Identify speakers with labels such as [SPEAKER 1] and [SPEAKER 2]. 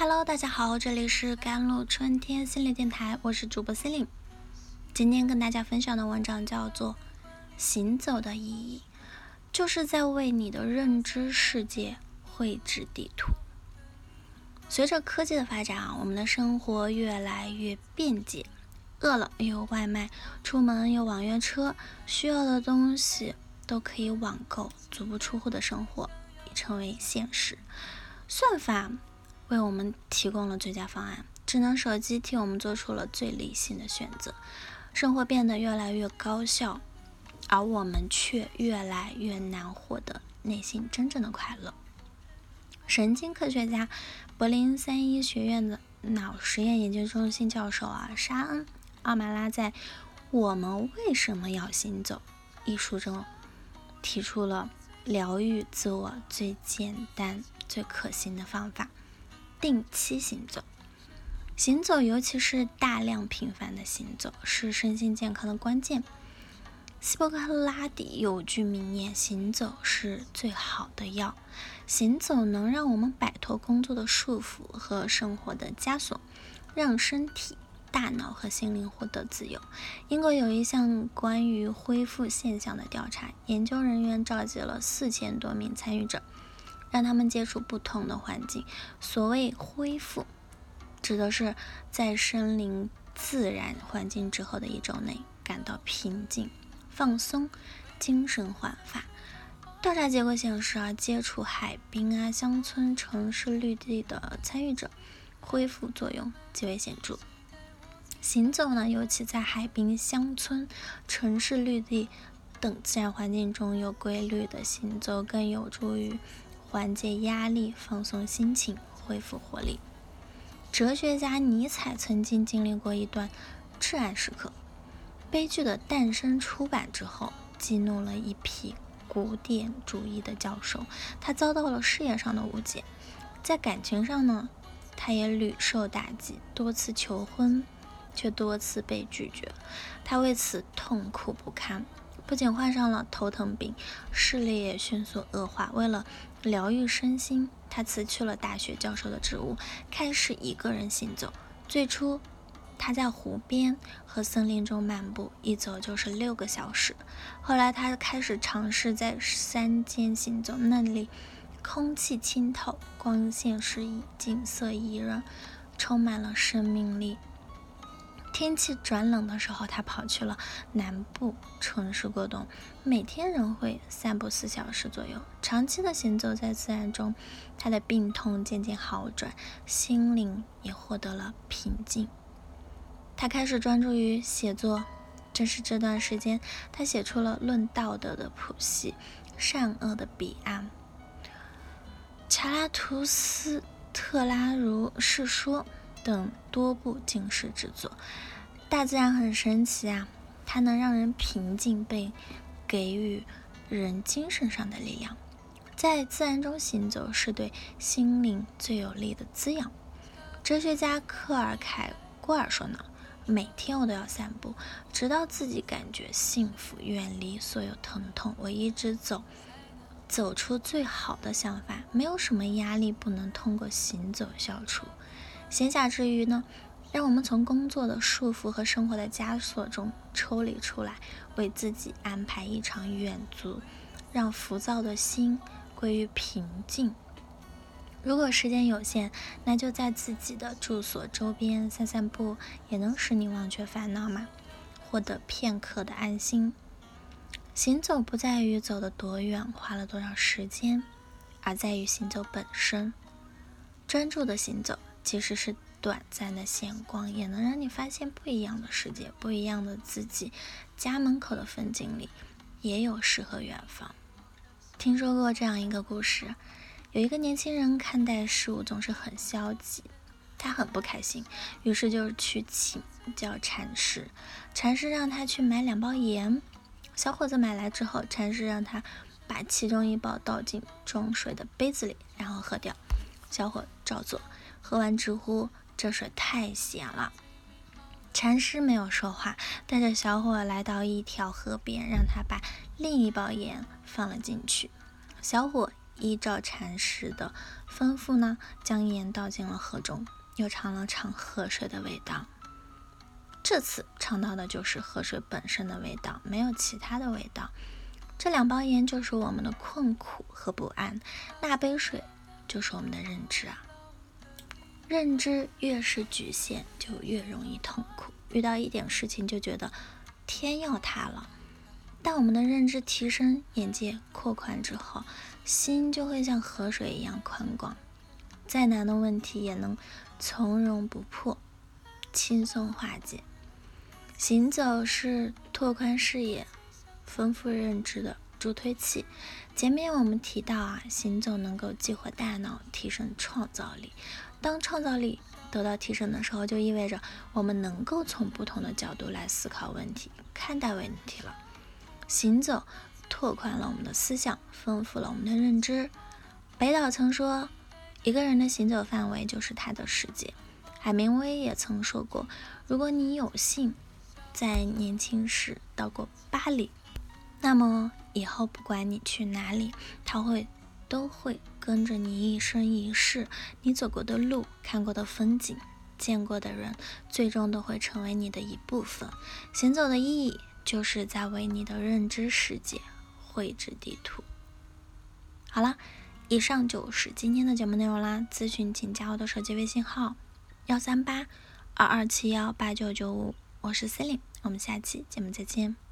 [SPEAKER 1] Hello，大家好，这里是甘露春天心理电台，我是主播心灵。今天跟大家分享的文章叫做《行走的意义》，就是在为你的认知世界绘制地图。随着科技的发展啊，我们的生活越来越便捷，饿了有外卖，出门有网约车，需要的东西都可以网购，足不出户的生活已成为现实。算法。为我们提供了最佳方案，智能手机替我们做出了最理性的选择，生活变得越来越高效，而我们却越来越难获得内心真正的快乐。神经科学家、柏林三一学院的脑实验研究中心教授啊，沙恩·奥马拉在《我们为什么要行走》一书中提出了疗愈自我最简单、最可行的方法。定期行走，行走，尤其是大量频繁的行走，是身心健康的关键。希波克拉底有句名言：“行走是最好的药。”行走能让我们摆脱工作的束缚和生活的枷锁，让身体、大脑和心灵获得自由。英国有一项关于恢复现象的调查，研究人员召集了四千多名参与者。让他们接触不同的环境。所谓恢复，指的是在身临自然环境之后的一周内感到平静、放松、精神焕发。调查结果显示啊，接触海滨啊、乡村、城市绿地的参与者，恢复作用极为显著。行走呢，尤其在海滨、乡村、城市绿地等自然环境中有规律的行走，更有助于。缓解压力，放松心情，恢复活力。哲学家尼采曾经经历过一段至暗时刻。悲剧的诞生出版之后，激怒了一批古典主义的教授。他遭到了事业上的误解，在感情上呢，他也屡受打击，多次求婚，却多次被拒绝。他为此痛苦不堪。不仅患上了头疼病，视力也迅速恶化。为了疗愈身心，他辞去了大学教授的职务，开始一个人行走。最初，他在湖边和森林中漫步，一走就是六个小时。后来，他开始尝试在山间行走，那里空气清透，光线适宜，景色宜人，充满了生命力。天气转冷的时候，他跑去了南部城市过冬，每天仍会散步四小时左右。长期的行走在自然中，他的病痛渐渐好转，心灵也获得了平静。他开始专注于写作，正是这段时间，他写出了《论道德的谱系》《善恶的彼岸》《查拉图斯特拉如是说》。等多部惊世之作，大自然很神奇啊！它能让人平静，被给予人精神上的力量。在自然中行走是对心灵最有力的滋养。哲学家克尔凯郭尔说呢：“每天我都要散步，直到自己感觉幸福，远离所有疼痛。我一直走，走出最好的想法。没有什么压力不能通过行走消除。”闲暇之余呢，让我们从工作的束缚和生活的枷锁中抽离出来，为自己安排一场远足，让浮躁的心归于平静。如果时间有限，那就在自己的住所周边散散步，也能使你忘却烦恼嘛，获得片刻的安心。行走不在于走得多远，花了多少时间，而在于行走本身。专注的行走。即使是短暂的闲逛，也能让你发现不一样的世界，不一样的自己。家门口的风景里，也有诗和远方。听说过这样一个故事：有一个年轻人看待事物总是很消极，他很不开心，于是就去请教禅师。禅师让他去买两包盐。小伙子买来之后，禅师让他把其中一包倒进装水的杯子里，然后喝掉。小伙照做。喝完直呼这水太咸了。禅师没有说话，带着小伙来到一条河边，让他把另一包盐放了进去。小伙依照禅师的吩咐呢，将盐倒进了河中，又尝了尝河水的味道。这次尝到的就是河水本身的味道，没有其他的味道。这两包盐就是我们的困苦和不安，那杯水就是我们的认知啊。认知越是局限，就越容易痛苦。遇到一点事情就觉得天要塌了。当我们的认知提升，眼界扩宽之后，心就会像河水一样宽广，再难的问题也能从容不迫，轻松化解。行走是拓宽视野、丰富认知的助推器。前面我们提到啊，行走能够激活大脑，提升创造力。当创造力得到提升的时候，就意味着我们能够从不同的角度来思考问题、看待问题了。行走拓宽了我们的思想，丰富了我们的认知。北岛曾说：“一个人的行走范围就是他的世界。”海明威也曾说过：“如果你有幸在年轻时到过巴黎，那么以后不管你去哪里，他会都会跟着你一生一世。你走过的路、看过的风景、见过的人，最终都会成为你的一部分。行走的意义。”就是在为你的认知世界绘制地图。好了，以上就是今天的节目内容啦。咨询请加我的手机微信号：幺三八二二七幺八九九五，我是 c e l i n e 我们下期节目再见。